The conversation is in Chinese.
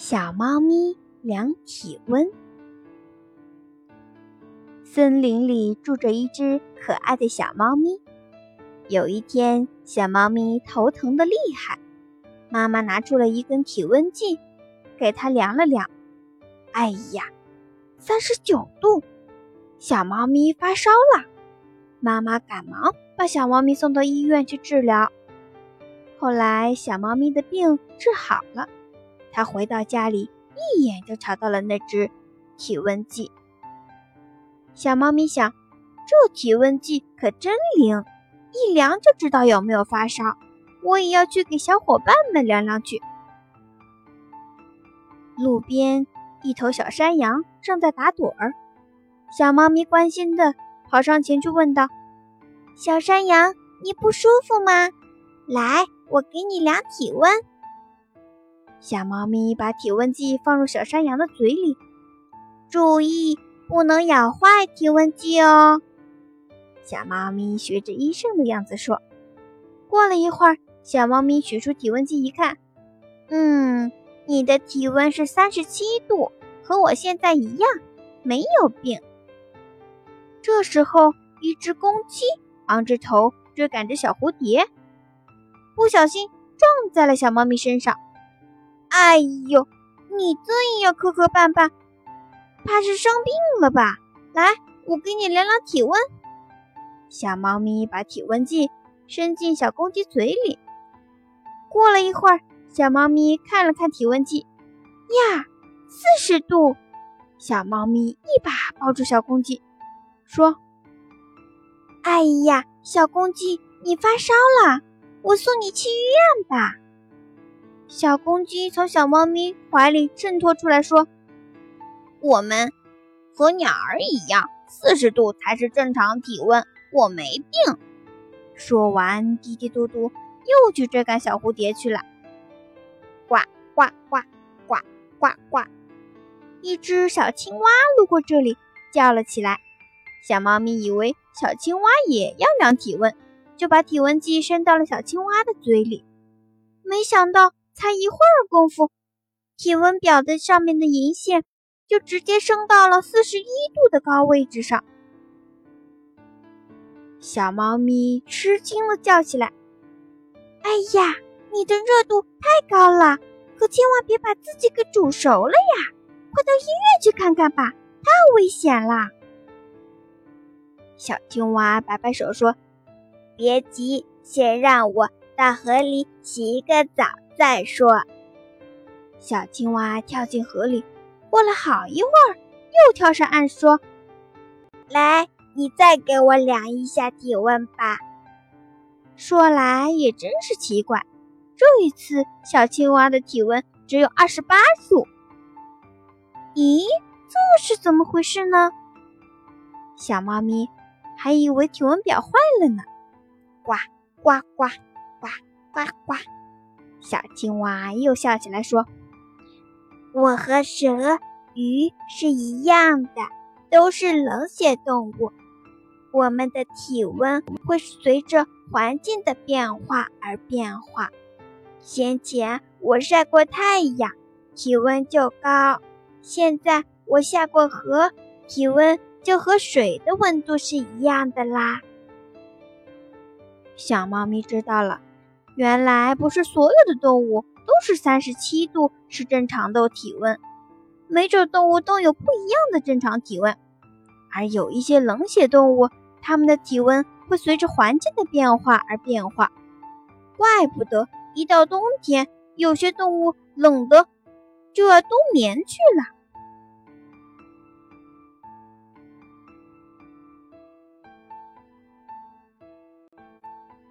小猫咪量体温。森林里住着一只可爱的小猫咪。有一天，小猫咪头疼的厉害，妈妈拿出了一根体温计，给它量了量。哎呀，三十九度！小猫咪发烧了。妈妈赶忙把小猫咪送到医院去治疗。后来，小猫咪的病治好了。他回到家里，一眼就瞧到了那只体温计。小猫咪想：这体温计可真灵，一量就知道有没有发烧。我也要去给小伙伴们量量去。路边，一头小山羊正在打盹儿。小猫咪关心的跑上前去问道：“小山羊，你不舒服吗？来，我给你量体温。”小猫咪把体温计放入小山羊的嘴里，注意不能咬坏体温计哦。小猫咪学着医生的样子说。过了一会儿，小猫咪取出体温计一看，嗯，你的体温是三十七度，和我现在一样，没有病。这时候，一只公鸡昂着头追赶着小蝴蝶，不小心撞在了小猫咪身上。哎呦，你这样磕磕绊绊，怕是生病了吧？来，我给你量量体温。小猫咪把体温计伸进小公鸡嘴里。过了一会儿，小猫咪看了看体温计，呀，四十度。小猫咪一把抱住小公鸡，说：“哎呀，小公鸡，你发烧了，我送你去医院吧。”小公鸡从小猫咪怀里挣脱出来，说：“我们和鸟儿一样，四十度才是正常体温，我没病。”说完，嘀嘀嘟嘟又去追赶小蝴蝶去了。呱呱呱呱呱呱！一只小青蛙路过这里，叫了起来。小猫咪以为小青蛙也要量体温，就把体温计伸到了小青蛙的嘴里，没想到。才一会儿功夫，体温表的上面的银线就直接升到了四十一度的高位置上。小猫咪吃惊的叫起来：“哎呀，你的热度太高了，可千万别把自己给煮熟了呀！快到医院去看看吧，太危险了。”小青蛙摆摆手说：“别急，先让我到河里洗一个澡。”再说，小青蛙跳进河里，过了好一会儿，又跳上岸说：“来，你再给我量一下体温吧。”说来也真是奇怪，这一次小青蛙的体温只有二十八度。咦，这是怎么回事呢？小猫咪还以为体温表坏了呢。呱呱呱呱呱呱。小青蛙又笑起来说：“我和蛇、鱼是一样的，都是冷血动物。我们的体温会随着环境的变化而变化。先前我晒过太阳，体温就高；现在我下过河，体温就和水的温度是一样的啦。”小猫咪知道了。原来不是所有的动物都是三十七度是正常的体温，每种动物都有不一样的正常体温，而有一些冷血动物，它们的体温会随着环境的变化而变化。怪不得一到冬天，有些动物冷的就要冬眠去了。